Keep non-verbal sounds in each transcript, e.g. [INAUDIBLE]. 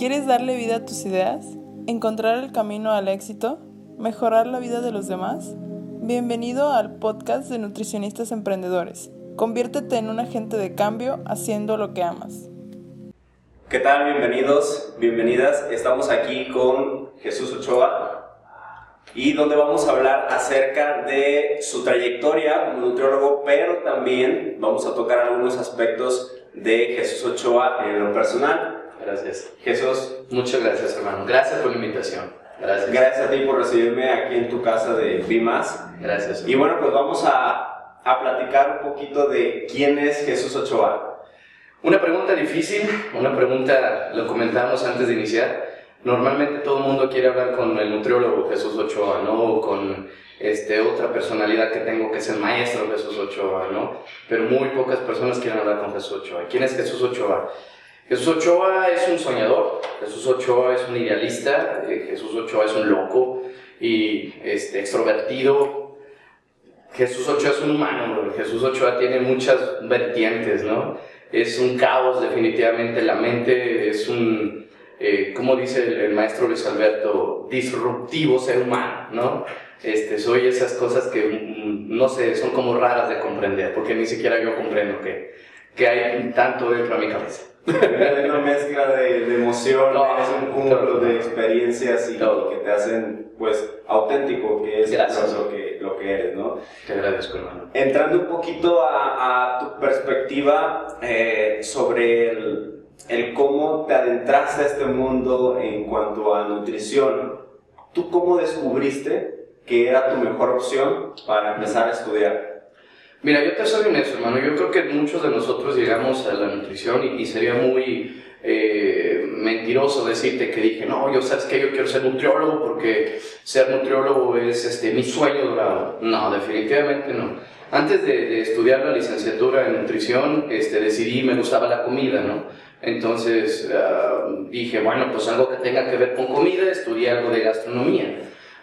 ¿Quieres darle vida a tus ideas? ¿Encontrar el camino al éxito? ¿Mejorar la vida de los demás? Bienvenido al podcast de Nutricionistas Emprendedores. Conviértete en un agente de cambio haciendo lo que amas. ¿Qué tal? Bienvenidos, bienvenidas. Estamos aquí con Jesús Ochoa y donde vamos a hablar acerca de su trayectoria como nutriólogo, pero también vamos a tocar algunos aspectos de Jesús Ochoa en lo personal. Gracias. Jesús. Muchas gracias, hermano. Gracias por la invitación. Gracias. Gracias a ti por recibirme aquí en tu casa de Bimas. Gracias. Y bueno, pues vamos a, a platicar un poquito de quién es Jesús Ochoa. Una pregunta difícil, una pregunta, lo comentamos antes de iniciar. Normalmente todo el mundo quiere hablar con el nutriólogo Jesús Ochoa, ¿no? O con este, otra personalidad que tengo que es el maestro Jesús Ochoa, ¿no? Pero muy pocas personas quieren hablar con Jesús Ochoa. ¿Quién es Jesús Ochoa? Jesús Ochoa es un soñador, Jesús Ochoa es un idealista, eh, Jesús Ochoa es un loco y este, extrovertido. Jesús Ochoa es un humano, Jesús Ochoa tiene muchas vertientes, ¿no? Es un caos definitivamente, la mente es un, eh, como dice el, maestro Luis Alberto, disruptivo ser humano, ¿no? Este, soy esas cosas que, mm, no sé, son como raras de comprender, porque ni siquiera yo comprendo que, que hay tanto dentro de mi cabeza. Es una mezcla de, de emociones, No, es un cúmulo de experiencias y Todo. que te hacen, pues, auténtico, que es Gracias. lo que, lo que eres, ¿no? Te agradezco, hermano. Entrando un poquito a, a tu perspectiva eh, sobre el, el cómo te adentraste a este mundo en cuanto a nutrición, ¿tú cómo descubriste que era tu mejor opción para empezar a estudiar? Mira, yo te soy honesto, hermano. Yo creo que muchos de nosotros llegamos a la nutrición y, y sería muy eh, mentiroso decirte que dije, no, yo sabes que yo quiero ser nutriólogo porque ser nutriólogo es este, mi sueño dorado. No, definitivamente no. Antes de, de estudiar la licenciatura en nutrición, este, decidí, me gustaba la comida, ¿no? Entonces ah, dije, bueno, pues algo que tenga que ver con comida, estudié algo de gastronomía.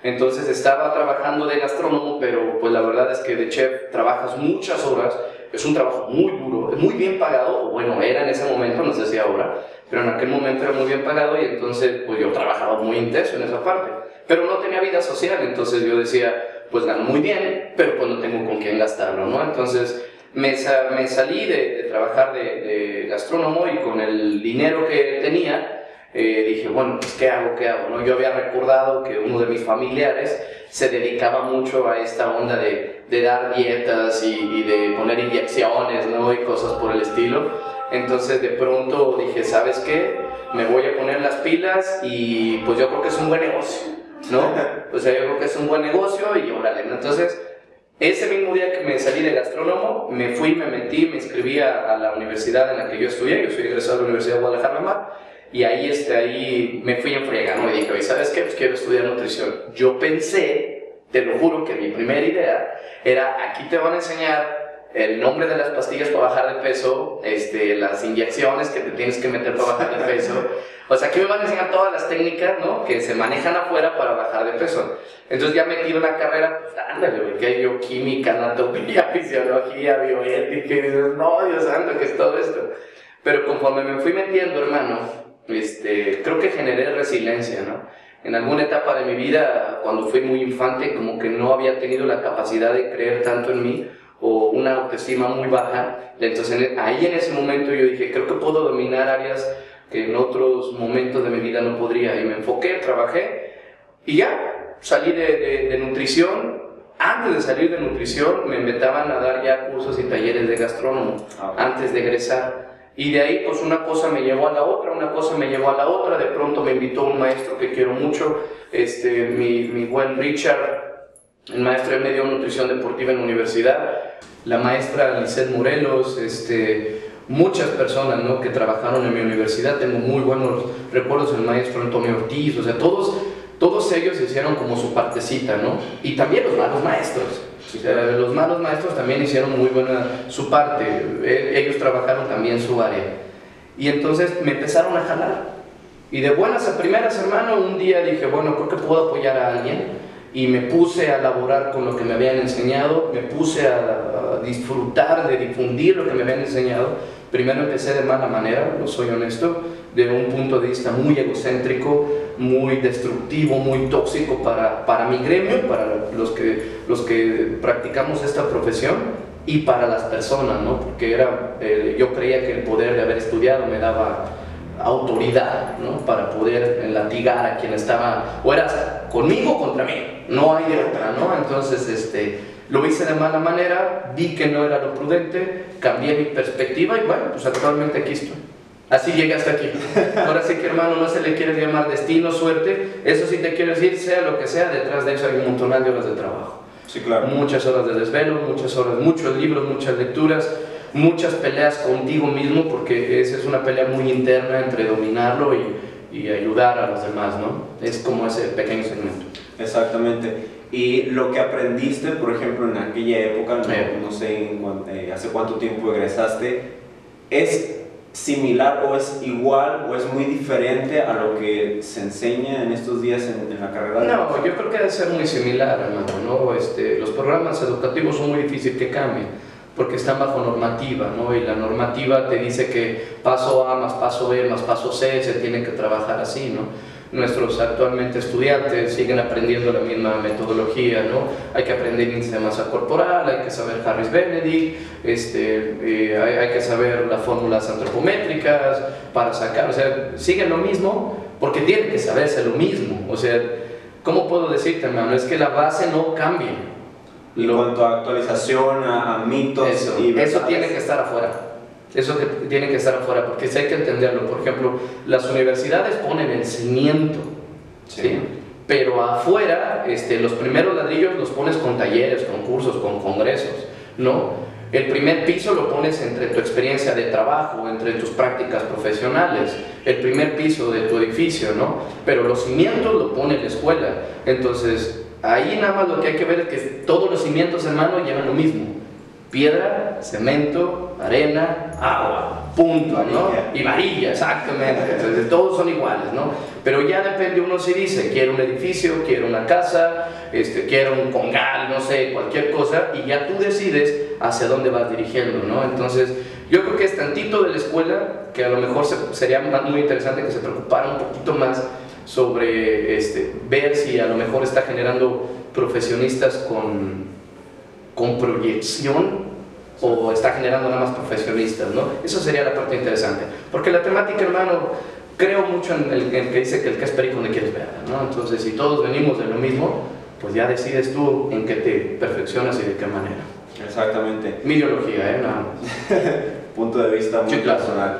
Entonces estaba trabajando de gastrónomo, pero pues la verdad es que de chef trabajas muchas horas, es un trabajo muy duro, muy bien pagado, bueno, era en ese momento, no sé si ahora, pero en aquel momento era muy bien pagado y entonces pues yo trabajaba muy intenso en esa parte, pero no tenía vida social, entonces yo decía, pues gano muy bien, pero pues no tengo con quién gastarlo, ¿no? Entonces me, sa- me salí de, trabajar de gastrónomo y con el dinero que tenía, eh, dije, bueno, pues ¿qué hago? ¿Qué hago? ¿no? Yo había recordado que uno de mis familiares se dedicaba mucho a esta onda de, de dar dietas y, y de poner inyecciones ¿no? y cosas por el estilo. Entonces de pronto dije, ¿sabes qué? Me voy a poner las pilas y pues yo creo que es un buen negocio, ¿no? [LAUGHS] O sea, yo creo que es un buen negocio y órale, ¿no? Entonces... Ese mismo día que me salí de gastrónomo, me fui, me metí, me inscribí a, a la universidad en la que yo estudié, yo soy egresado de la Universidad de Guadalajara, y ahí, este, ahí me fui en friega, ¿no? Y dije, oye, ¿sabes qué? Pues quiero estudiar nutrición. Yo pensé, te lo juro, que mi primera idea era, aquí te van a enseñar el nombre de las pastillas para bajar de peso, este, las inyecciones que te tienes que meter para bajar de peso. O sea, aquí me van a enseñar todas las técnicas, ¿no? Que se manejan afuera para bajar de peso. Entonces ya metí una carrera, pues ándale, que bioquímica, anatomía, [LAUGHS] fisiología, bioética, y dices, no, Dios santo, ¿qué es todo esto? Pero conforme me fui metiendo, hermano, este, creo que generé resiliencia, ¿no? En alguna etapa de mi vida, cuando fui muy infante, como que no había tenido la capacidad de creer tanto en mí o una autoestima muy baja. Entonces en- ahí en ese momento yo dije, creo que puedo dominar áreas que en otros momentos de mi vida no podría. Y me enfoqué, trabajé y ya, salí de, de- de nutrición. Antes de salir de nutrición me invitaban a dar ya cursos y talleres de gastrónomo Ah, antes de egresar. Y de ahí, pues una cosa me llevó a la otra, una cosa me llevó a la otra. De pronto me invitó un maestro que quiero mucho, este, mi, mi buen Richard, el maestro de medio nutrición deportiva en la universidad, la maestra Lisette Morelos, este, muchas personas ¿no? que trabajaron en mi universidad. Tengo muy buenos recuerdos del maestro Antonio Ortiz, o sea, todos, todos ellos hicieron como su partecita, ¿no? Y también los malos maestros. Los malos maestros también hicieron muy buena su parte, Eh, ellos trabajaron también su área. Y entonces me empezaron a jalar. Y de buenas a primeras, hermano, un día dije, bueno, creo que puedo apoyar a alguien. Y me puse a laborar con lo que me habían enseñado, me puse a, a disfrutar de difundir lo que me habían enseñado. Primero empecé de mala manera, no soy honesto. De un punto de vista muy egocéntrico, muy destructivo, muy tóxico para, para mi gremio, para los que, los que practicamos esta profesión y para las personas, ¿no? porque era, eh, yo creía que el poder de haber estudiado me daba autoridad ¿no? para poder latigar a quien estaba, o eras conmigo o contra mí, no hay de otra, ¿no? Entonces, este, lo hice de mala manera, vi que no era lo prudente, cambié mi perspectiva y bueno, pues actualmente aquí estoy. Así llegué hasta aquí. Ahora sí que hermano, no se le quiere llamar destino, suerte, eso sí te quiero decir, sea lo que sea, detrás de eso hay un montón de horas de trabajo. Sí, claro. Muchas horas de desvelo, muchas horas, muchos libros, muchas lecturas, muchas peleas contigo mismo, porque esa es una pelea muy interna entre dominarlo y, y ayudar a los demás, ¿no? Es como ese pequeño segmento. Exactamente. Y lo que aprendiste, por ejemplo, en aquella época, no, no sé en eh, hace cuánto tiempo egresaste, ¿es similar o es igual o es muy diferente a lo que se enseña en estos días en, en la carrera? No, yo creo que debe ser muy similar, hermano, ¿no? Este, los programas educativos son muy difíciles que cambien, porque están bajo normativa, ¿no? Y la normativa te dice que paso A más paso B más paso C se tiene que trabajar así, ¿no? Nuestros actualmente estudiantes siguen aprendiendo la misma metodología, ¿no? Hay que aprender índice de masa corporal, hay que saber Harris Benedict, este, eh, hay, hay que saber las fórmulas antropométricas para sacar, o sea, siguen lo mismo porque tienen que saberse lo mismo, o sea, ¿cómo puedo decirte, hermano? Es que la base no cambia. En Lo- cuanto a actualización, a, a mitos eso, y eso tiene que estar afuera. Eso que tiene que estar afuera, porque sí hay que entenderlo. Por ejemplo, las universidades ponen el cimiento, Sí. ¿sí? pero afuera este, los primeros ladrillos los pones con talleres, con cursos, con congresos, ¿no? El primer piso lo pones entre tu experiencia de trabajo, entre tus prácticas profesionales, el primer piso de tu edificio, ¿no? Pero los cimientos lo pone la escuela. Entonces, ahí nada más lo que hay que ver es que todos los cimientos, hermano, llevan lo mismo. Piedra, cemento, arena, agua, punto, ¿no? Y varilla, exactamente. Entonces, todos son iguales, ¿no? Pero ya depende uno si dice, quiero un edificio, quiero una casa, este, quiero un congal, no sé, cualquier cosa, y ya tú decides hacia dónde vas dirigiendo, ¿no? Entonces, yo creo que es tantito de la escuela que a lo mejor se- sería muy interesante que se preocupara un poquito más sobre este, ver si a lo mejor está generando profesionistas con, con proyección o está generando nada más profesionistas, ¿no? Eso sería la parte interesante. Porque la temática, hermano, creo mucho en el, en el que dice que el que es perico no quieres ver, ¿no? Entonces, si todos venimos de lo mismo, pues ya decides tú en qué te perfeccionas y de qué manera. Exactamente. Mi ideología, ¿eh? Nada más. [LAUGHS] Punto de vista muy Sí, claro. personal.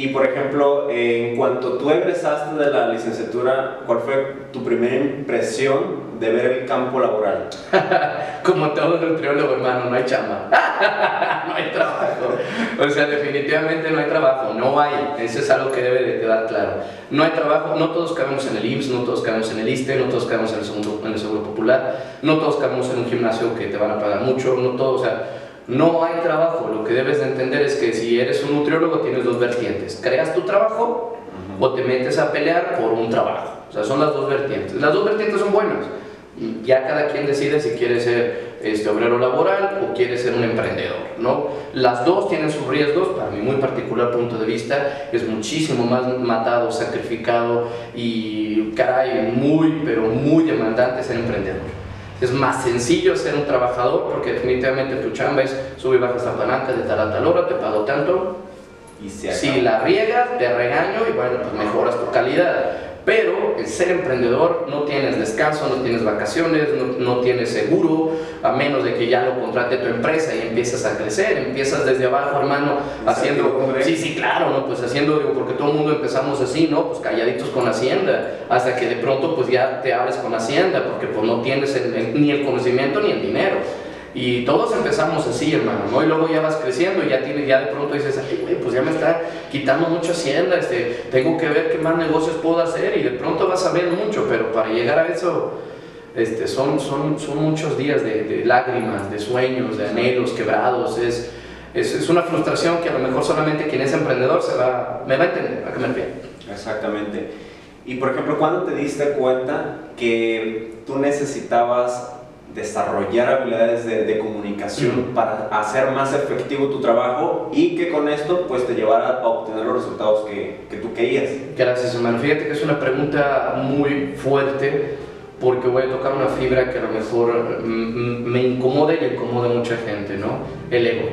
Y por ejemplo, en cuanto tú egresaste de la licenciatura, ¿cuál fue tu primera impresión de ver el campo laboral? [LAUGHS] Como todo nutriólogo, hermano, no hay chamba. [LAUGHS] no hay trabajo. O sea, definitivamente no hay trabajo. No hay. Eso es algo que debe de quedar claro. No hay trabajo. No todos cabemos en el IMSS, no todos cabemos en el ISTE, no todos cabemos en el, segundo, en el Seguro Popular, no todos cabemos en un gimnasio que te van a pagar mucho, no todos, o sea, no hay trabajo. Lo que debes de entender es que si eres un nutriólogo tienes dos vertientes. Creas tu trabajo o te metes a pelear por un trabajo. O sea, son las dos vertientes. Las dos vertientes son buenas. Ya cada quien decide si quiere ser este, obrero laboral o quiere ser un emprendedor, ¿no? Las dos tienen sus riesgos, para mi muy particular punto de vista, es muchísimo más matado, sacrificado y, caray, muy, pero muy demandante ser emprendedor. Es más sencillo ser un trabajador porque definitivamente tu chamba es sube y baja esta palanca de tal a tal hora, te pago tanto, Y si la riegas, te regaño y bueno, pues mejoras tu calidad. Pero el ser emprendedor no tienes descanso, no tienes vacaciones, no, no tienes seguro, a menos de que ya lo contrate tu empresa y empiezas a crecer, empiezas desde abajo, hermano, haciendo... Sí, sí, claro, ¿no? Pues haciendo, digo, porque todo el mundo empezamos así, ¿no? Pues calladitos con Hacienda, hasta que de pronto pues ya te abres con Hacienda, porque pues no tienes el- el- ni el conocimiento ni el dinero. Y todos empezamos así, hermano, ¿no? Y luego ya vas creciendo y ya, tienes, ya de pronto dices, ay, güey, pues ya me está quitando mucha hacienda, este, tengo que ver qué más negocios puedo hacer y de pronto vas a ver mucho, pero para llegar a eso este, son, son, son muchos días de, de lágrimas, de sueños, de anhelos quebrados, es, es, es una frustración que a lo mejor solamente quien es emprendedor se va, me va a entender a qué me refiero. Exactamente. Y por ejemplo, ¿cuándo te diste cuenta que tú necesitabas desarrollar habilidades de, comunicación para hacer más efectivo tu trabajo y que con esto pues te llevara a obtener los resultados que, que tú querías? Gracias, hermano. Fíjate que es una pregunta muy fuerte porque voy a tocar una fibra que a lo mejor me incomoda y incomoda a mucha gente, ¿no? El ego.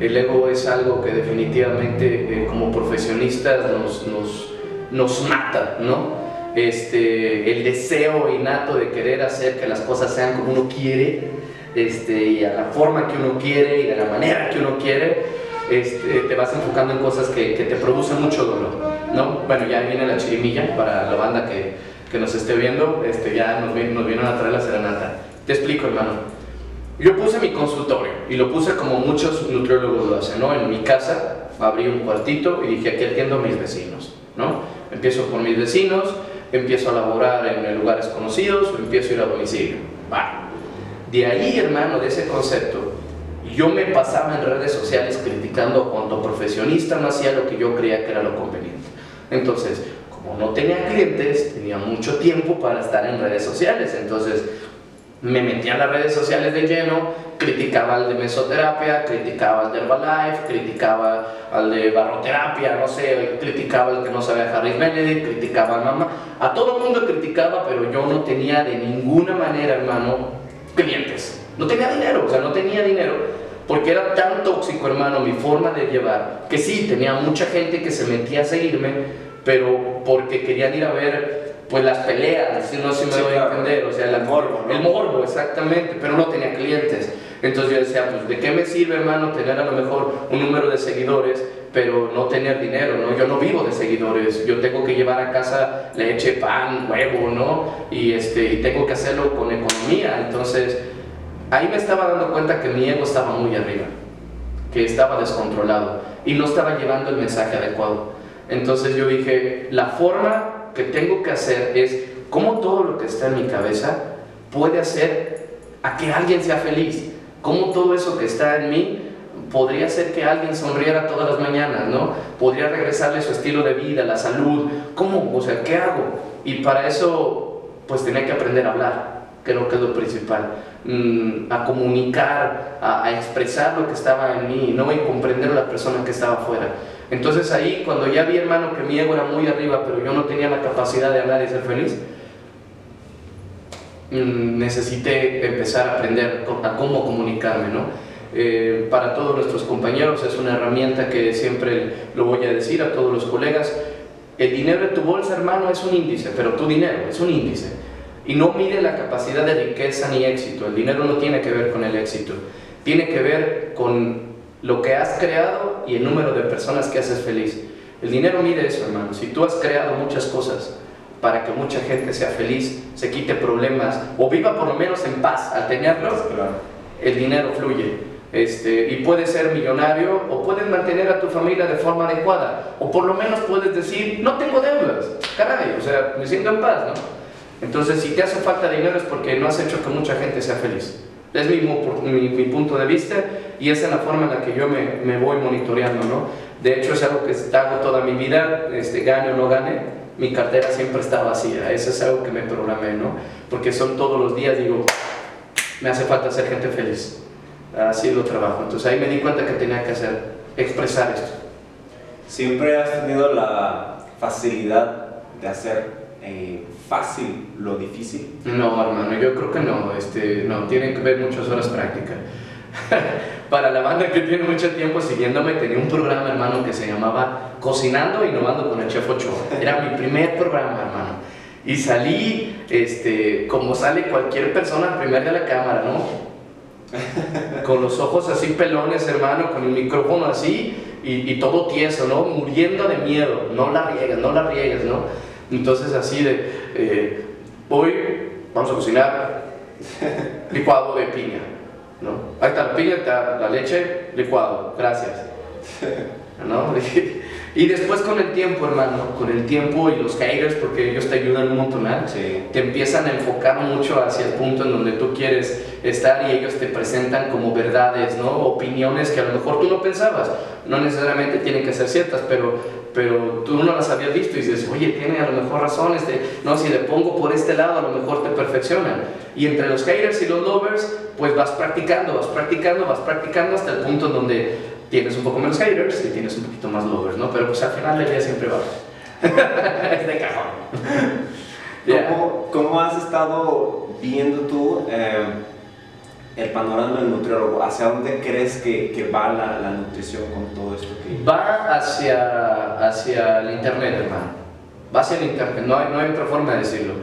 El ego es algo que definitivamente eh, como profesionistas nos, nos, nos mata, ¿no? Este, el deseo innato de querer hacer que las cosas sean como uno quiere, este, y a la forma que uno quiere y de la manera que uno quiere, este, te vas enfocando en cosas que, que, te producen mucho dolor, ¿no? Bueno, ya viene la chirimilla para la banda que, que nos esté viendo, este, ya nos, nos vienen a traer la serenata. Te explico, hermano. Yo puse mi consultorio y lo puse como muchos nutriólogos lo hacen, ¿no? En mi casa abrí un cuartito y dije, aquí atiendo a mis vecinos, ¿no? Empiezo por mis vecinos, empiezo a laborar en lugares conocidos o empiezo a ir a domicilio. De ahí, hermano, de ese concepto, yo me pasaba en redes sociales criticando cuanto profesionista no hacía lo que yo creía que era lo conveniente. Entonces, como no tenía clientes, tenía mucho tiempo para estar en redes sociales. Entonces, me metía en las redes sociales de lleno, criticaba al de mesoterapia, criticaba al de Herbalife, criticaba al de barroterapia, no sé, criticaba al que no sabía Harris Benedict, criticaba a mamá. A todo el mundo criticaba, pero yo no tenía de ninguna manera, hermano, clientes. No tenía dinero, o sea, no tenía dinero. Porque era tan tóxico, hermano, mi forma de llevar, que sí, tenía mucha gente que se metía a seguirme, pero porque querían ir a ver pues las peleas, si no si me voy a entender, o sea, el morbo, el morbo, exactamente, pero no tenía clientes. Entonces yo decía, pues ¿de qué me sirve, hermano, tener a lo mejor un número de seguidores, pero no tener dinero, ¿no? Yo no vivo de seguidores, yo tengo que llevar a casa leche, pan, huevo, ¿no? Y, este, y tengo que hacerlo con economía. Entonces, ahí me estaba dando cuenta que mi ego estaba muy arriba, que estaba descontrolado y no estaba llevando el mensaje adecuado. Entonces yo dije, la forma que tengo que hacer es cómo todo lo que está en mi cabeza puede hacer a que alguien sea feliz. Cómo todo eso que está en mí podría hacer que alguien sonriera todas las mañanas, ¿no? Podría regresarle su estilo de vida, la salud. ¿Cómo? O sea, ¿qué hago? Y para eso, pues tenía que aprender a hablar, creo que es lo principal. Mm, a comunicar, a, a, expresar lo que estaba en mí, no y comprender a la persona que estaba afuera. Entonces ahí, cuando ya vi, hermano, que mi ego era muy arriba, pero yo no tenía la capacidad de hablar y ser feliz, mm, necesité empezar a aprender a cómo comunicarme, ¿no? Eh, para todos nuestros compañeros es una herramienta que siempre lo voy a decir a todos los colegas. El dinero de tu bolsa, hermano, es un índice, pero tu dinero es un índice. Y no mide la capacidad de riqueza ni éxito. El dinero no tiene que ver con el éxito. Tiene que ver con lo que has creado y el número de personas que haces feliz. El dinero mide eso, hermano. Si tú has creado muchas cosas para que mucha gente sea feliz, se quite problemas o viva por lo menos en paz al tenerlos, el dinero fluye. Este, y puedes ser millonario o puedes mantener a tu familia de forma adecuada o por lo menos puedes decir, no tengo deudas, caray, o sea, me siento en paz, ¿no? Entonces, si te hace falta dinero es porque no has hecho que mucha gente sea feliz. Es mi, mi, punto de vista y esa es la forma en la que yo me, me, voy monitoreando, ¿no? De hecho, es algo que hago toda mi vida, este, gane o no gane, mi cartera siempre está vacía. Eso es algo que me programé, ¿no? Porque son todos los días, digo, me hace falta ser gente feliz. Así lo trabajo. Entonces ahí me di cuenta que tenía que hacer, expresar esto. ¿Siempre has tenido la facilidad de hacer eh, fácil lo difícil? No, hermano, yo creo que no. Este, no, tienen que ver muchas horas prácticas. [LAUGHS] Para la banda que tiene mucho tiempo siguiéndome, tenía un programa, hermano, que se llamaba Cocinando e Innovando con el Chef Ochoa. Era mi primer programa, hermano. Y salí, este, como sale cualquier persona al primer de la cámara, ¿no? [LAUGHS] con los ojos así pelones, hermano, con el micrófono así y, y todo tieso, ¿no? Muriendo de miedo. No la riegues, no la riegues, ¿no? Entonces así de, eh, hoy vamos a cocinar [LAUGHS] licuado de piña, ¿no? Ahí está la piña, está la leche, licuado, gracias. [LAUGHS] ¿No? [LAUGHS] Y después con el tiempo, hermano, con el tiempo y los haters, porque ellos te ayudan un montón, Sí. te empiezan a enfocar mucho hacia el punto en donde tú quieres estar y ellos te presentan como verdades, ¿no? Opiniones que a lo mejor tú no pensabas. No necesariamente tienen que ser ciertas, pero, pero tú no las habías visto y dices, oye, tiene a lo mejor razón, este, no, si le pongo por este lado, a lo mejor te perfeccionan. Y entre los haters y los lovers, pues vas practicando, vas practicando, vas practicando hasta el punto en donde tienes un poco menos haters y tienes un poquito más lovers, ¿no? Pero pues al final del día siempre va. [LAUGHS] es de cajón. Ya. ¿Cómo, cómo has estado viendo tú eh, el panorama del nutriólogo? ¿Hacia dónde crees que, que va la, la nutrición con todo esto que... Va hacia, hacia el internet, hermano. Va hacia el internet, no hay, no hay otra forma de decirlo.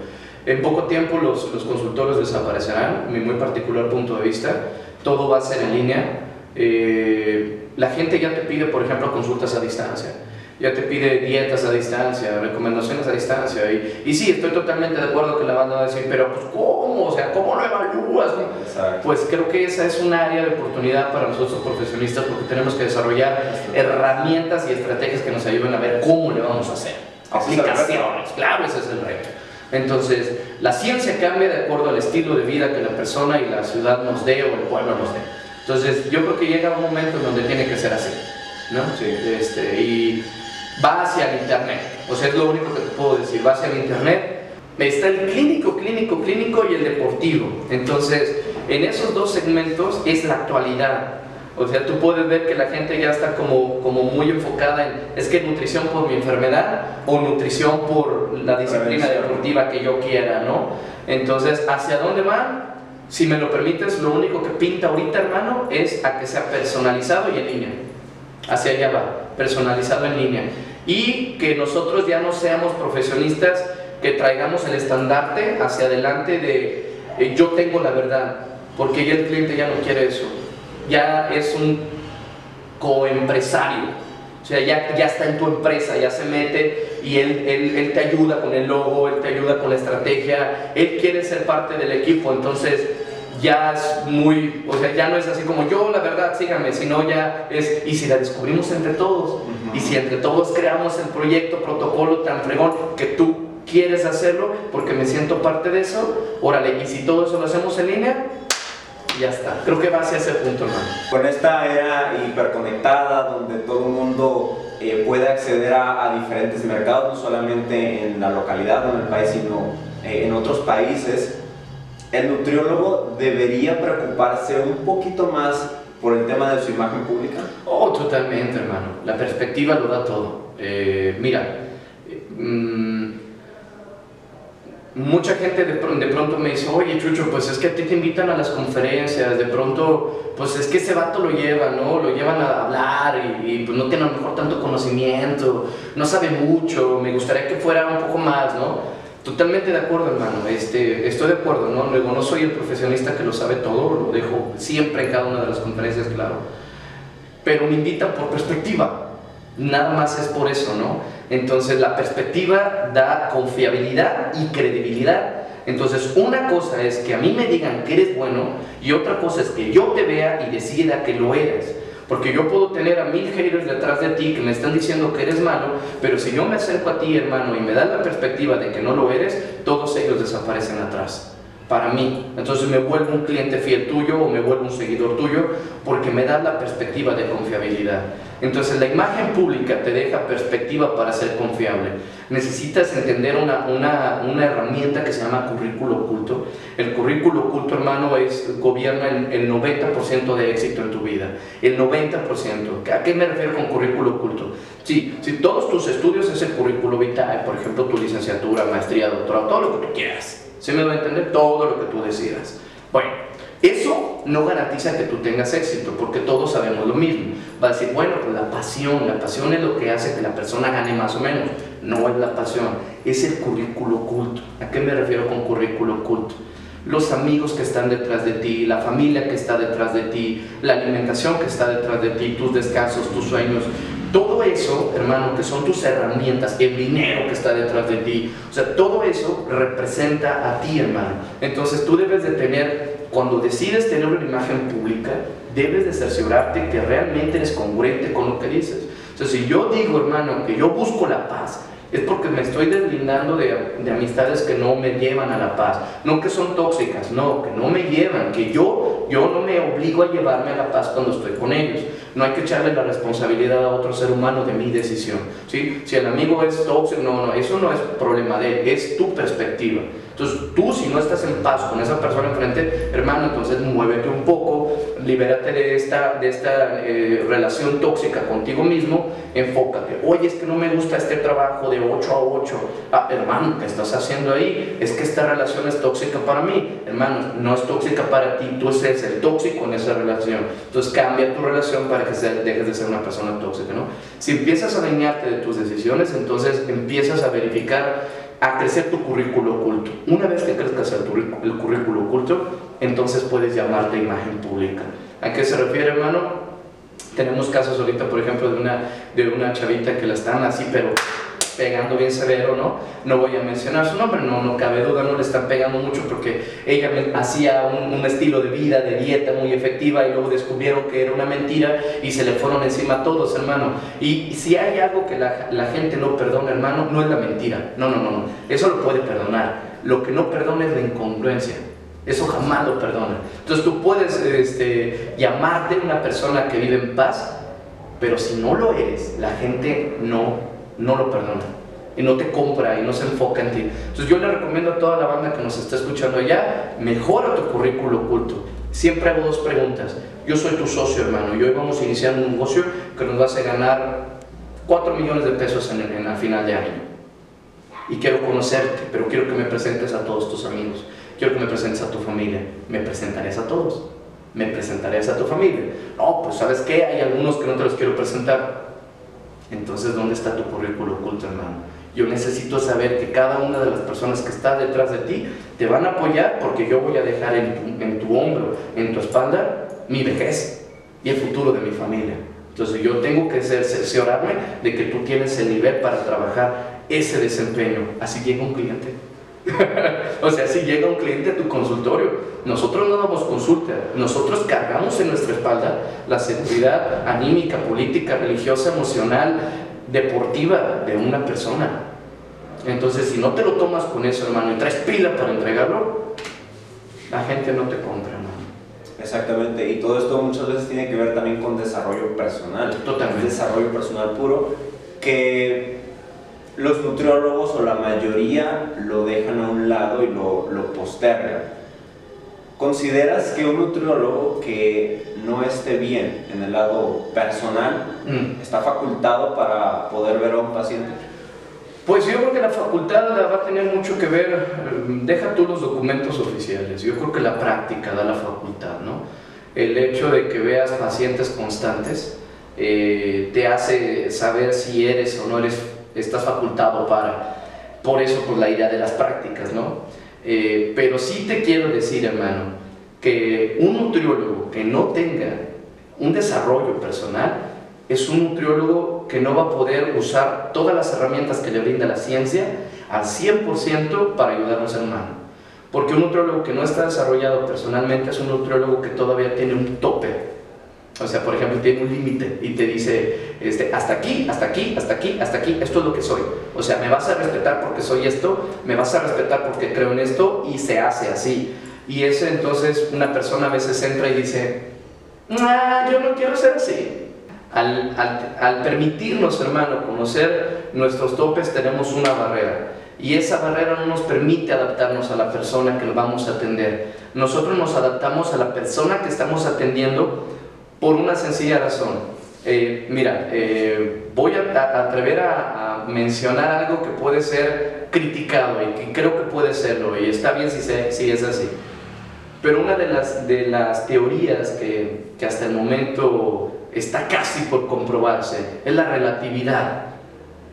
En poco tiempo los, los consultorios desaparecerán, mi muy particular punto de vista. Todo va a ser en línea. Eh, la gente ya te pide, por ejemplo, consultas a distancia. Ya te pide dietas a distancia, recomendaciones a distancia. Y, y sí, estoy totalmente de acuerdo que la banda va a decir, pero pues ¿cómo? O sea, ¿cómo lo evalúas? Exacto. Pues creo que esa es un área de oportunidad para nosotros profesionistas porque tenemos que desarrollar herramientas y estrategias que nos ayuden a ver cómo le vamos a hacer. Aplicaciones, claro, ese es el reto. Entonces, la ciencia cambia de acuerdo al estilo de vida que la persona y la ciudad nos dé o el pueblo nos dé. Entonces, yo creo que llega un momento en donde tiene que ser así, ¿no? Sí. Este, y va hacia el internet. O sea, es lo único que te puedo decir, va hacia el internet. Está el clínico, clínico, clínico y el deportivo. Entonces, en esos dos segmentos es la actualidad. O sea, tú puedes ver que la gente ya está como, como muy enfocada en, es que nutrición por mi enfermedad o nutrición por la disciplina deportiva que yo quiera, ¿no? Entonces, ¿hacia dónde van? Si me lo permites, lo único que pinta ahorita, hermano, es a que sea personalizado y en línea. Hacia allá va, personalizado en línea. Y que nosotros ya no seamos profesionistas que traigamos el estandarte hacia adelante de eh, yo tengo la verdad, porque ya el cliente ya no quiere eso. Ya es un coempresario. O sea, ya, ya está en tu empresa, ya se mete y él, él, él te ayuda con el logo, él te ayuda con la estrategia, él quiere ser parte del equipo, entonces ya es muy, o sea, ya no es así como yo, la verdad, síganme, sino ya es, y si la descubrimos entre todos, y si entre todos creamos el proyecto, protocolo tan fregón que tú quieres hacerlo, porque me siento parte de eso, órale, y si todo eso lo hacemos en línea, ya está. Creo que va hacia ese punto, hermano. Con esta era hiperconectada, donde todo el mundo eh, puede acceder a, a diferentes mercados, no solamente en la localidad o en el país, sino eh, en otros países, el nutriólogo debería preocuparse un poquito más por el tema de su imagen pública. Oh, totalmente, hermano. La perspectiva lo da todo. Eh, mira, eh, mm, mucha gente de, de pronto me dice, oye Chucho, pues es que a ti te invitan a las conferencias, de pronto, pues es que ese vato lo lleva, ¿no? Lo llevan a hablar y, y, pues no tiene a lo mejor tanto conocimiento, no sabe mucho, me gustaría que fuera un poco más, ¿no? Totalmente de acuerdo, hermano. Este, estoy de acuerdo, ¿no? Luego no soy el profesionista que lo sabe todo, lo dejo siempre en cada una de las conferencias, claro. Pero me invitan por perspectiva. Nada más es por eso, ¿no? Entonces la perspectiva da confiabilidad y credibilidad. Entonces una cosa es que a mí me digan que eres bueno y otra cosa es que yo te vea y decida que lo eres. Porque yo puedo tener a mil haters detrás de ti que me están diciendo que eres malo, pero si yo me acerco a ti, hermano, y me das la perspectiva de que no lo eres, todos ellos desaparecen atrás. Para mí. Entonces me vuelvo un cliente fiel tuyo o me vuelvo un seguidor tuyo porque me das la perspectiva de confiabilidad. Entonces la imagen pública te deja perspectiva para ser confiable. Necesitas entender una, una, una herramienta que se llama currículo oculto. El currículo oculto, hermano, es, gobierna el, el 90% de éxito en tu vida. El 90%. ¿A qué me refiero con currículo oculto? Sí, si todos tus estudios es el currículo vitae, por ejemplo, tu licenciatura, maestría, doctorado, todo lo que tú quieras. ¿Sí me va a entender? Todo lo que tú decidas. Bueno, eso no garantiza que tú tengas éxito, porque todos sabemos lo mismo. Va a decir, bueno, pues la pasión, la pasión es lo que hace que la persona gane más o menos. No es la pasión, es el currículo oculto. ¿A qué me refiero con currículo oculto? Los amigos que están detrás de ti, la familia que está detrás de ti, la alimentación que está detrás de ti, tus descansos, tus sueños. Todo eso, hermano, que son tus herramientas, el dinero que está detrás de ti, o sea, todo eso representa a ti, hermano. Entonces tú debes de tener, cuando decides tener una imagen pública, debes de cerciorarte que realmente eres congruente con lo que dices. Entonces, si yo digo, hermano, que yo busco la paz, es porque me estoy deslindando de, de, amistades que no me llevan a la paz. No que son tóxicas, no, que no me llevan, que yo, yo no me obligo a llevarme a la paz cuando estoy con ellos. No hay que echarle la responsabilidad a otro ser humano de mi decisión. ¿sí? Si el amigo es tóxico, no, no, eso no es problema de él, es tu perspectiva. Entonces tú si no estás en paz con esa persona enfrente, hermano, entonces muévete un poco, libérate de esta, de esta eh, relación tóxica contigo mismo, enfócate. Oye, es que no me gusta este trabajo de 8 a 8. Ah, hermano, ¿qué estás haciendo ahí? Es que esta relación es tóxica para mí. Hermano, no es tóxica para ti, tú eres el tóxico en esa relación. Entonces cambia tu relación para que dejes de ser una persona tóxica, ¿no? Si empiezas a dañarte de tus decisiones, entonces empiezas a verificar a crecer tu currículo oculto. Una vez que crezcas el, currículo oculto, entonces puedes llamarte imagen pública. ¿A qué se refiere, hermano? Tenemos casos ahorita, por ejemplo, de una, de una chavita que la están así, pero pegando bien severo, ¿no? No voy a mencionar su nombre, no, no cabe duda, no le están pegando mucho porque ella hacía un, un, estilo de vida, de dieta muy efectiva y luego descubrieron que era una mentira y se le fueron encima a todos, hermano. Y, si hay algo que la, la, gente no perdona, hermano, no es la mentira, no, no, no, no, eso lo puede perdonar. Lo que no perdona es la incongruencia. Eso jamás lo perdona. Entonces tú puedes este, llamarte una persona que vive en paz, pero si no lo eres, la gente no no lo perdona y no te compra y no se enfoca en ti. Entonces yo le recomiendo a toda la banda que nos está escuchando allá, mejora tu currículo oculto. Siempre hago dos preguntas. Yo soy tu socio, hermano, y hoy vamos a iniciar un negocio que nos va a hacer ganar 4 millones de pesos en, a final de año. Y quiero conocerte, pero quiero que me presentes a todos tus amigos. Quiero que me presentes a tu familia. ¿Me presentarías a todos? ¿Me presentarías a tu familia? No, pues sabes qué, hay algunos que no te los quiero presentar entonces, ¿dónde está tu currículo oculto, hermano? Yo necesito saber que cada una de las personas que está detrás de ti te van a apoyar porque yo voy a dejar en tu, hombro, en tu espalda, mi vejez y el futuro de mi familia. Entonces yo tengo que cerciorarme de que tú tienes el nivel para trabajar ese desempeño. Así llega un cliente. [LAUGHS] o sea, si llega un cliente a tu consultorio, nosotros no damos consulta, nosotros cargamos en nuestra espalda la seguridad anímica, política, religiosa, emocional, deportiva de una persona. Entonces, si no te lo tomas con eso, hermano, y traes pila para entregarlo, la gente no te compra, hermano. Exactamente, y todo esto muchas veces tiene que ver también con desarrollo personal. Totalmente. Desarrollo personal puro, que los nutriólogos o la mayoría lo dejan a un lado y lo, lo postergan. ¿Consideras que un nutriólogo que no esté bien en el lado personal mm. está facultado para poder ver a un paciente? Pues yo creo que la facultad va a tener mucho que ver, deja tú los documentos oficiales, yo creo que la práctica da la facultad, ¿no? El hecho de que veas pacientes constantes eh, te hace saber si eres o no eres estás facultado para. Por eso, por la idea de las prácticas, ¿no? Eh, pero sí te quiero decir, hermano, que un nutriólogo que no tenga un desarrollo personal es un nutriólogo que no va a poder usar todas las herramientas que le brinda la ciencia al 100% para ayudar a un ser humano. Porque un nutriólogo que no está desarrollado personalmente es un nutriólogo que todavía tiene un tope o sea, por ejemplo, tiene un límite y te dice, este, hasta aquí, hasta aquí, hasta aquí, hasta aquí, esto es lo que soy. O sea, me vas a respetar porque soy esto, me vas a respetar porque creo en esto y se hace así. Y ese entonces una persona a veces entra y dice, ah, yo no quiero ser así. Al, al, al permitirnos, hermano, conocer nuestros topes, tenemos una barrera. Y esa barrera no nos permite adaptarnos a la persona que vamos a atender. Nosotros nos adaptamos a la persona que estamos atendiendo por una sencilla razón. Eh, mira, eh, voy a, atrever a, mencionar algo que puede ser criticado y que creo que puede serlo, y está bien si, si es así. Pero una de las, de las teorías que, que hasta el momento está casi por comprobarse es la relatividad.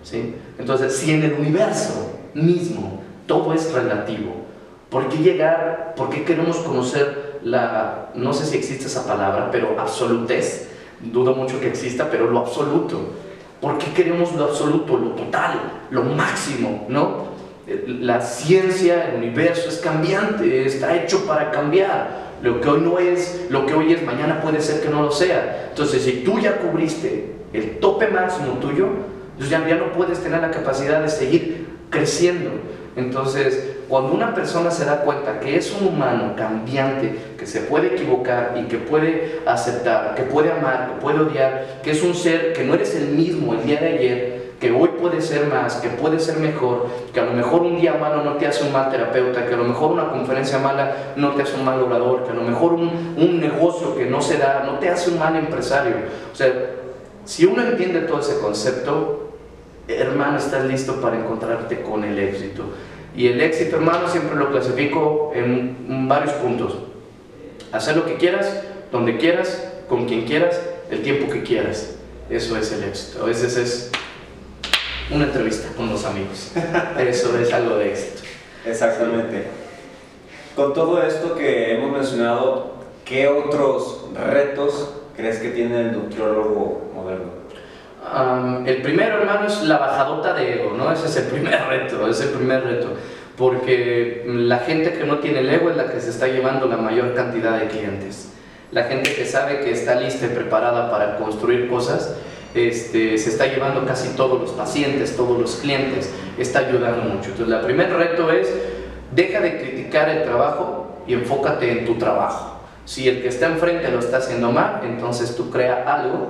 ¿sí? Entonces, si en el universo mismo todo es relativo, ¿por qué llegar, por qué queremos conocer la, no sé si existe esa palabra, pero absolutez, dudo mucho que exista, pero lo absoluto. ¿Por qué queremos lo absoluto, lo total, lo máximo, no? La ciencia, el universo es cambiante, está hecho para cambiar. Lo que hoy no es, lo que hoy es, mañana puede ser que no lo sea. Entonces, si tú ya cubriste el tope máximo tuyo, ya, ya no puedes tener la capacidad de seguir creciendo. Entonces, cuando una persona se da cuenta que es un humano cambiante, se puede equivocar y que puede aceptar, que puede amar, que puede odiar, que es un ser que no eres el mismo el día de ayer, que hoy puede ser más, que puede ser mejor, que a lo mejor un día malo no te hace un mal terapeuta, que a lo mejor una conferencia mala no te hace un mal orador, que a lo mejor un, un negocio que no se da no te hace un mal empresario. O sea, si uno entiende todo ese concepto, hermano, estás listo para encontrarte con el éxito. Y el éxito, hermano, siempre lo clasifico en, varios puntos. Hacer lo que quieras, donde quieras, con quien quieras, el tiempo que quieras. Eso es el éxito. A veces es una entrevista con los amigos. [LAUGHS] Eso es algo de éxito. Exactamente. Con todo esto que hemos mencionado, ¿qué otros retos crees que tiene el nutriólogo moderno? Um, el primero, hermano, es la bajadota de ego, ¿no? Ese es el primer reto, es el primer reto. Porque la gente que no tiene el ego es la que se está llevando la mayor cantidad de clientes. La gente que sabe que está lista y preparada para construir cosas este, se está llevando casi todos los pacientes, todos los clientes, está ayudando mucho. Entonces, el primer reto es, deja de criticar el trabajo y enfócate en tu trabajo. Si el que está enfrente lo está haciendo mal, entonces tú crea algo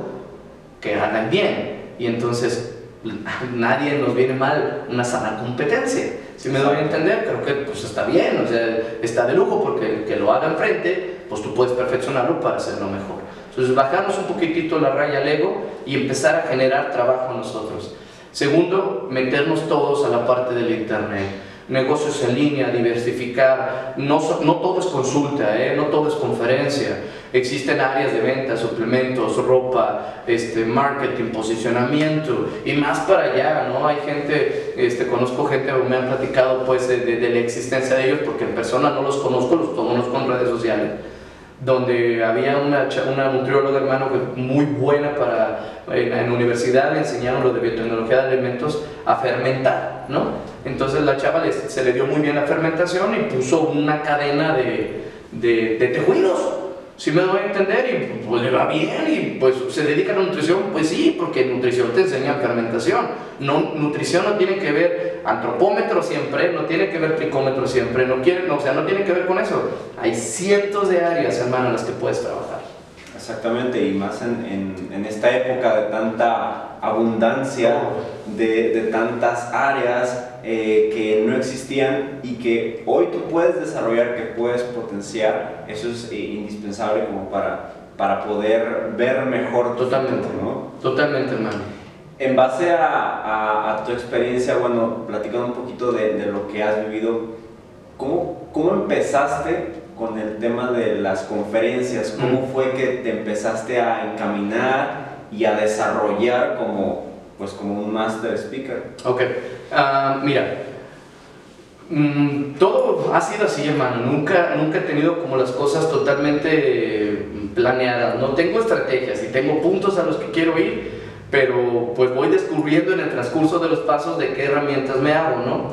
que hagan bien. Y entonces [LAUGHS] nadie nos viene mal una sana competencia. Si me doy a entender, creo que pues está bien, o sea, está de lujo porque el que lo haga enfrente, pues tú puedes perfeccionarlo para hacerlo mejor. Entonces, bajarnos un poquitito la raya al ego y empezar a generar trabajo nosotros. Segundo, meternos todos a la parte del Internet. Negocios en línea, diversificar. No, no todo es consulta, ¿eh? no todo es conferencia. Existen áreas de venta, suplementos, ropa, este, marketing, posicionamiento y más para allá, ¿no? Hay gente, este, conozco gente, me han platicado pues de, la existencia de ellos porque en persona no los conozco, los conozco en redes sociales donde había una, una nutrióloga, hermano, que muy buena para, en, en universidad le enseñaron lo de biotecnología de alimentos a fermentar, ¿no? Entonces la chava le, se le dio muy bien la fermentación y puso una cadena de, de, de tejuinos, si me doy a entender, y pues le va bien, y pues se dedica a la nutrición, pues sí, porque nutrición te enseña fermentación. No, nutrición no tiene que ver antropómetro siempre, no tiene que ver tricómetro siempre, no quiere, no, o sea, no tiene que ver con eso. Hay cientos de áreas, hermano, en las que puedes trabajar. Exactamente, y más en, en, en esta época de tanta abundancia, de, de tantas áreas eh, que no existían y que hoy tú puedes desarrollar, que puedes potenciar, eso es eh, indispensable como para, para poder ver mejor Totalmente, futuro, ¿no? Totalmente, hermano. En base a, a, a, tu experiencia, bueno, platicando un poquito de, de lo que has vivido, ¿cómo, ¿cómo, empezaste con el tema de las conferencias? ¿Cómo mm. fue que te empezaste a encaminar y a desarrollar como, pues, como un master speaker? Ok, uh, mira, mm, todo ha sido así, hermano. Nunca, nunca he tenido como las cosas totalmente planeadas. No tengo estrategias y tengo puntos a los que quiero ir pero pues voy descubriendo en el transcurso de los pasos de qué herramientas me hago, ¿no?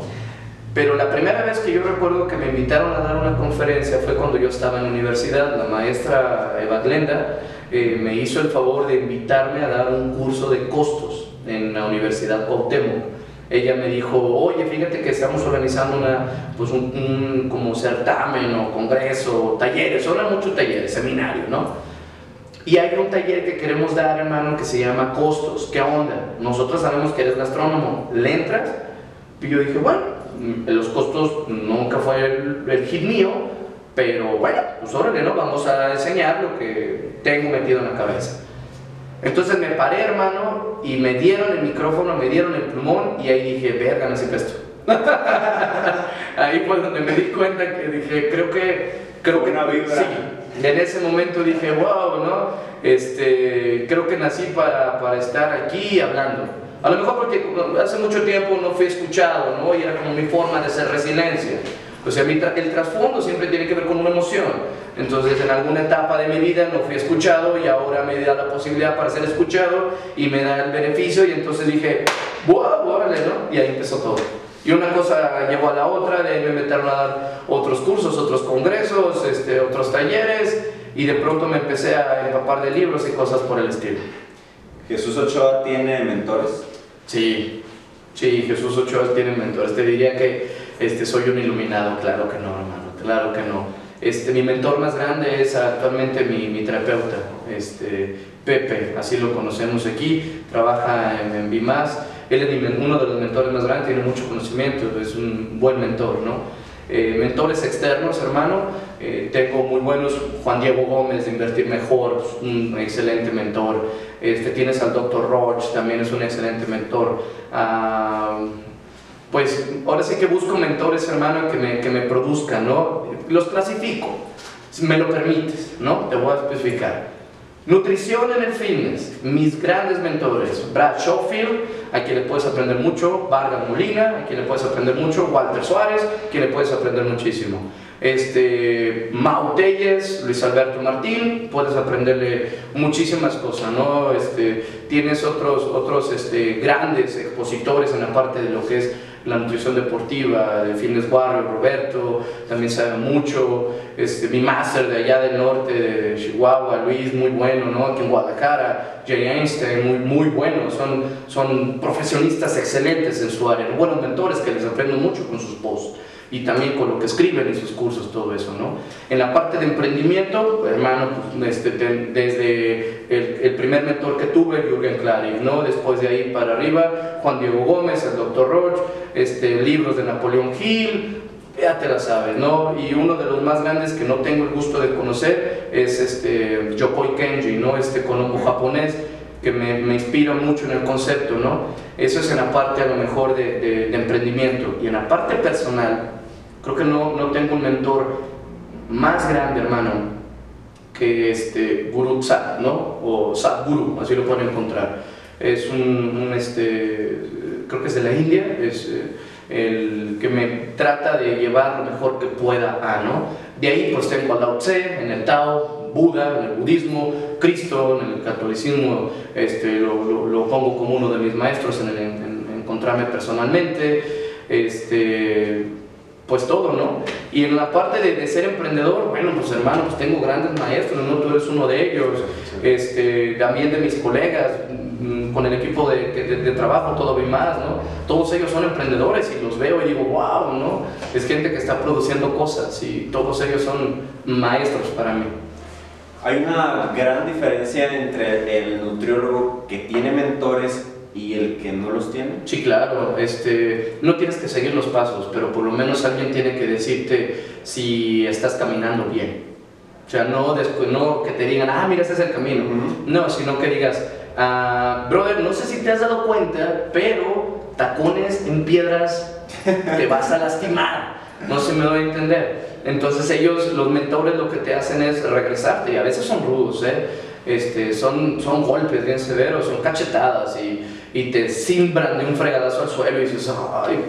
Pero la primera vez que yo recuerdo que me invitaron a dar una conferencia fue cuando yo estaba en la universidad. La maestra Eva Glenda eh, me hizo el favor de invitarme a dar un curso de costos en la Universidad Cuauhtémoc. Ella me dijo, oye, fíjate que estamos organizando una, pues un, un como certamen o congreso, talleres, son muchos talleres, seminarios, ¿no? Y hay un taller que queremos dar, hermano, que se llama Costos. ¿Qué onda? Nosotros sabemos que eres gastrónomo. ¿Le entras? Y yo dije, bueno, los costos nunca fue el, el hit mío, pero bueno, pues órale, ¿no? Vamos a enseñar lo que tengo metido en la cabeza. Entonces me paré, hermano, y me dieron el micrófono, me dieron el plumón, y ahí dije, verga, no esto. [LAUGHS] ahí fue donde me di cuenta que dije, creo que, creo que una vibra. Sí, en ese momento dije, wow, ¿no? Este, creo que nací para, para estar aquí hablando. A lo mejor porque hace mucho tiempo no fui escuchado, ¿no? Y era como mi forma de ser resiliencia. O sea, el trasfondo siempre tiene que ver con una emoción. Entonces, en alguna etapa de mi vida no fui escuchado y ahora me da la posibilidad para ser escuchado y me da el beneficio y entonces dije, wow, órale, ¿no? Y ahí empezó todo. Y una cosa llevó a la otra, de me metieron a dar otros cursos, otros congresos, este, otros talleres, y de pronto me empecé a empapar de libros y cosas por el estilo. ¿Jesús Ochoa tiene mentores? Sí, sí, Jesús Ochoa tiene mentores. Te diría que este, soy un iluminado, claro que no, hermano, claro que no. Este, mi mentor más grande es actualmente mi, mi terapeuta, este, Pepe, así lo conocemos aquí, trabaja en, en Bimas. Él es uno de los mentores más grandes, tiene mucho conocimiento, es un buen mentor, ¿no? Eh, mentores externos, hermano, eh, tengo muy buenos, Juan Diego Gómez de Invertir Mejor, un excelente mentor. Este, tienes al Dr. Roach, también es un excelente mentor. Ah, pues ahora sí que busco mentores, hermano, que me, que me produzcan, ¿no? Los clasifico, si me lo permites, ¿no? Te voy a especificar. Nutrición en el fitness, mis grandes mentores, Brad Schofield, a quien le puedes aprender mucho, Vargas Molina, a quien le puedes aprender mucho, Walter Suárez, a quien le puedes aprender muchísimo. Este, Mau Telles, Luis Alberto Martín, puedes aprenderle muchísimas cosas, ¿no? Este, tienes otros, otros este, grandes expositores en la parte de lo que es la nutrición deportiva, de Fitness Warrior, Roberto, también sabe mucho, este, mi máster de allá del norte, de Chihuahua, Luis, muy bueno, ¿no? Aquí en Guadalajara, Jay Einstein, muy, muy bueno, son, son profesionistas excelentes en su área, buenos mentores que les aprendo mucho con sus posts y también con lo que escriben en sus cursos, todo eso, ¿no? En la parte de emprendimiento, pues, hermano, pues, este, desde el, el, primer mentor que tuve, Jürgen Klarik, ¿no? Después de ahí para arriba, Juan Diego Gómez, el doctor Roche, este, libros de Napoleón Hill, ya te la sabes, ¿no? Y uno de los más grandes que no tengo el gusto de conocer es este Yokoi Kenji, ¿no? Este konobo japonés que me, me, inspira mucho en el concepto, ¿no? Eso es en la parte a lo mejor de, de, de emprendimiento. Y en la parte personal, Creo que no, no tengo un mentor más grande, hermano, que este Guru Sat, ¿no? O Sadhguru, así lo pueden encontrar. Es un, este, creo que es de la India, es eh, el que me trata de llevar lo mejor que pueda a, ¿no? De ahí pues tengo a Lao Tse, en el Tao, Buda, en el budismo, Cristo, en el catolicismo, este, lo, lo, lo pongo como uno de mis maestros en, el, en encontrarme personalmente, este pues todo, ¿no? Y en la parte de, de, ser emprendedor, bueno, pues hermano, pues tengo grandes maestros, ¿no? Tú eres uno de ellos, este, también de mis colegas, mm, con el equipo de, de, de trabajo, todo y más, ¿no? Todos ellos son emprendedores y los veo y digo, wow, ¿no? Es gente que está produciendo cosas y todos ellos son maestros para mí. Hay una gran diferencia entre el nutriólogo que tiene mentores y el que no los tiene? Sí, claro, este, no tienes que seguir los pasos, pero por lo menos alguien tiene que decirte si estás caminando bien. O sea, no, después, no que te digan, ah, mira, este es el camino. Uh -huh. No, sino que digas, ah, brother, no sé si te has dado cuenta, pero tacones en piedras te [LAUGHS] vas a lastimar. No se me doy a entender. Entonces ellos, los mentores, lo que te hacen es regresarte y a veces son rudos, ¿eh? Este, son, son golpes bien severos, son cachetadas y y te simbran de un fregadazo al suelo y dices, ay,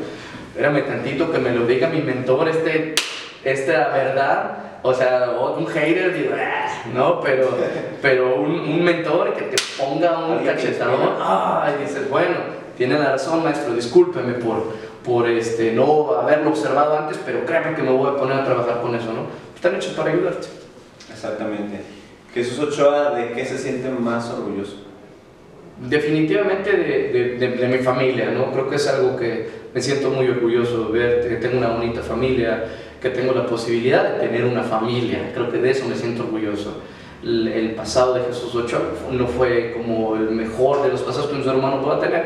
espérame tantito que me lo diga mi mentor, este, esta verdad, o sea, un hater, digo, ah", no, pero, pero un, un, mentor que te ponga un cachetadón, ay, dices, bueno, tiene la razón, maestro, discúlpeme por, por este, no haberlo observado antes, pero créeme que me voy a poner a trabajar con eso, ¿no? Están hechos para ayudarte. Exactamente. Jesús Ochoa, ¿de qué se siente más orgulloso? Definitivamente de, de, mi familia, ¿no? Creo que es algo que me siento muy orgulloso de ver, que tengo una bonita familia, que tengo la posibilidad de tener una familia, creo que de eso me siento orgulloso. El, el pasado de Jesús Ochoa no fue como el mejor de los pasados que un ser humano pueda tener,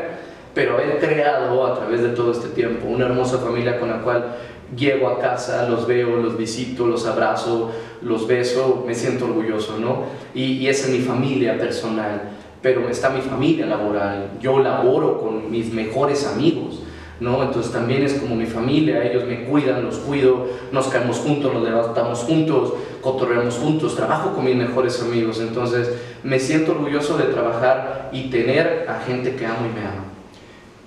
pero haber creado a través de todo este tiempo una hermosa familia con la cual llego a casa, los veo, los visito, los abrazo, los beso, me siento orgulloso, ¿no? Y, y esa es mi familia personal pero está mi familia laboral, yo laboro con mis mejores amigos, ¿no? Entonces también es como mi familia, ellos me cuidan, los cuido, nos caemos juntos, nos levantamos juntos, cotorreamos juntos, trabajo con mis mejores amigos, entonces me siento orgulloso de trabajar y tener a gente que amo y me ama.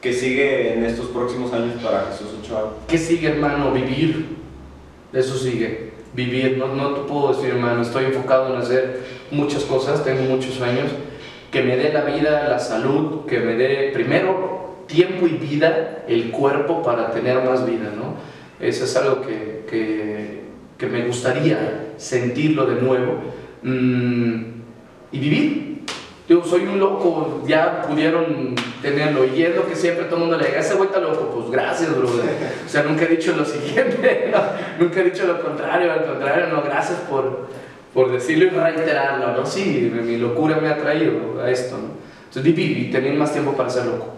¿Qué sigue en estos próximos años para Jesús Ochoa? ¿Qué sigue, hermano? Vivir. Eso sigue. Vivir. No, no te puedo decir, hermano. Estoy enfocado en hacer muchas cosas. Tengo muchos sueños que me dé la vida, la salud, que me dé primero tiempo y vida, el cuerpo para tener más vida, ¿no? Eso es algo que, que, me gustaría sentirlo de nuevo mm, y vivir, Digo, soy un loco, ya pudieron tenerlo. Y es lo que siempre todo el mundo le diga, ese güey está loco. Pues gracias, brother. O sea, nunca he dicho lo siguiente, [LAUGHS] nunca he dicho lo contrario, al contrario, no, gracias por, por decirlo y reiterarlo, ¿no? Sí, mi locura me ha traído a esto, ¿no? Entonces, y tener más tiempo para ser loco.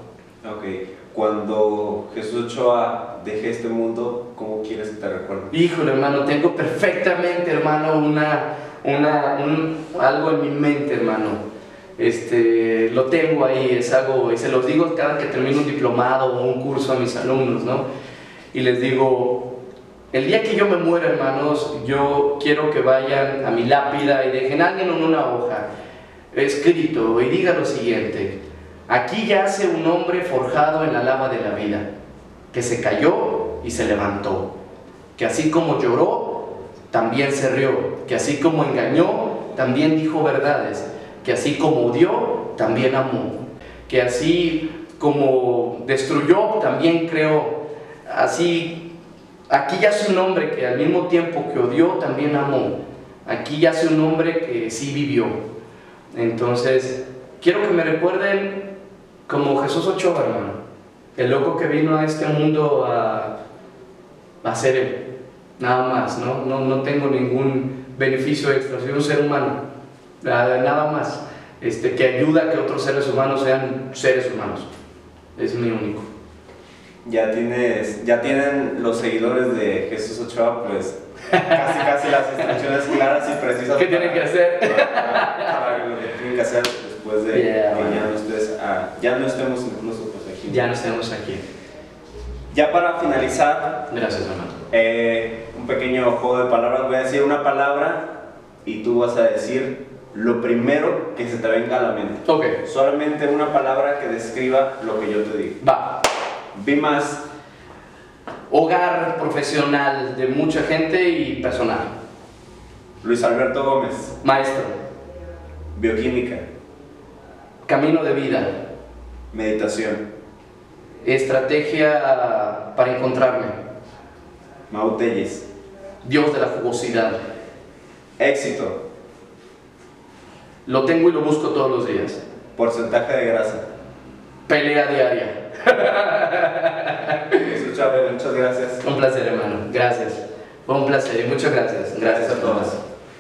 Ok, cuando Jesús Ochoa deje este mundo, ¿cómo quieres que te recuerde? Híjole, hermano, tengo perfectamente, hermano, una, una, un, algo en mi mente, hermano este, lo tengo ahí, es algo, y se los digo cada que termino un diplomado o un curso a mis alumnos, ¿no? Y les digo, el día que yo me muera, hermanos, yo quiero que vayan a mi lápida y dejen a alguien en una hoja escrito y diga lo siguiente, aquí yace un hombre forjado en la lava de la vida, que se cayó y se levantó, que así como lloró, también se rió, que así como engañó, también dijo verdades que así como odió, también amó, que así como destruyó, también creó, así, aquí yace un hombre que al mismo tiempo que odió, también amó, aquí yace un hombre que sí vivió. Entonces, quiero que me recuerden como Jesús Ochoa, hermano, el loco que vino a este mundo a, a ser él, nada más, ¿no? No, no tengo ningún beneficio extra, soy un ser humano nada más, este, que ayuda a que otros seres humanos sean seres humanos. Es mi único. Ya, tienes, ya tienen los seguidores de Jesús Ochoa, pues casi casi las instrucciones claras y precisas. ¿Qué tienen que hacer? Para, lo que tienen que hacer después de que ya, no ah, ya no estemos nosotros aquí. Ya no estemos aquí. Ya para finalizar, gracias hermano. Eh, un pequeño juego de palabras. Voy a decir una palabra y tú vas a decir lo primero que se te venga a la mente. Ok. Solamente una palabra que describa lo que yo te digo. Va. Vi más. Hogar profesional de mucha gente y personal. Luis Alberto Gómez. Maestro. Bioquímica. Camino de vida. Meditación. Estrategia para encontrarme. Mau Dios de la jugosidad. Éxito. Lo tengo y lo busco todos los días. Porcentaje de grasa. Pelea diaria. Muchas gracias. Un placer, hermano. Gracias. Fue un placer y muchas gracias. Gracias a todos.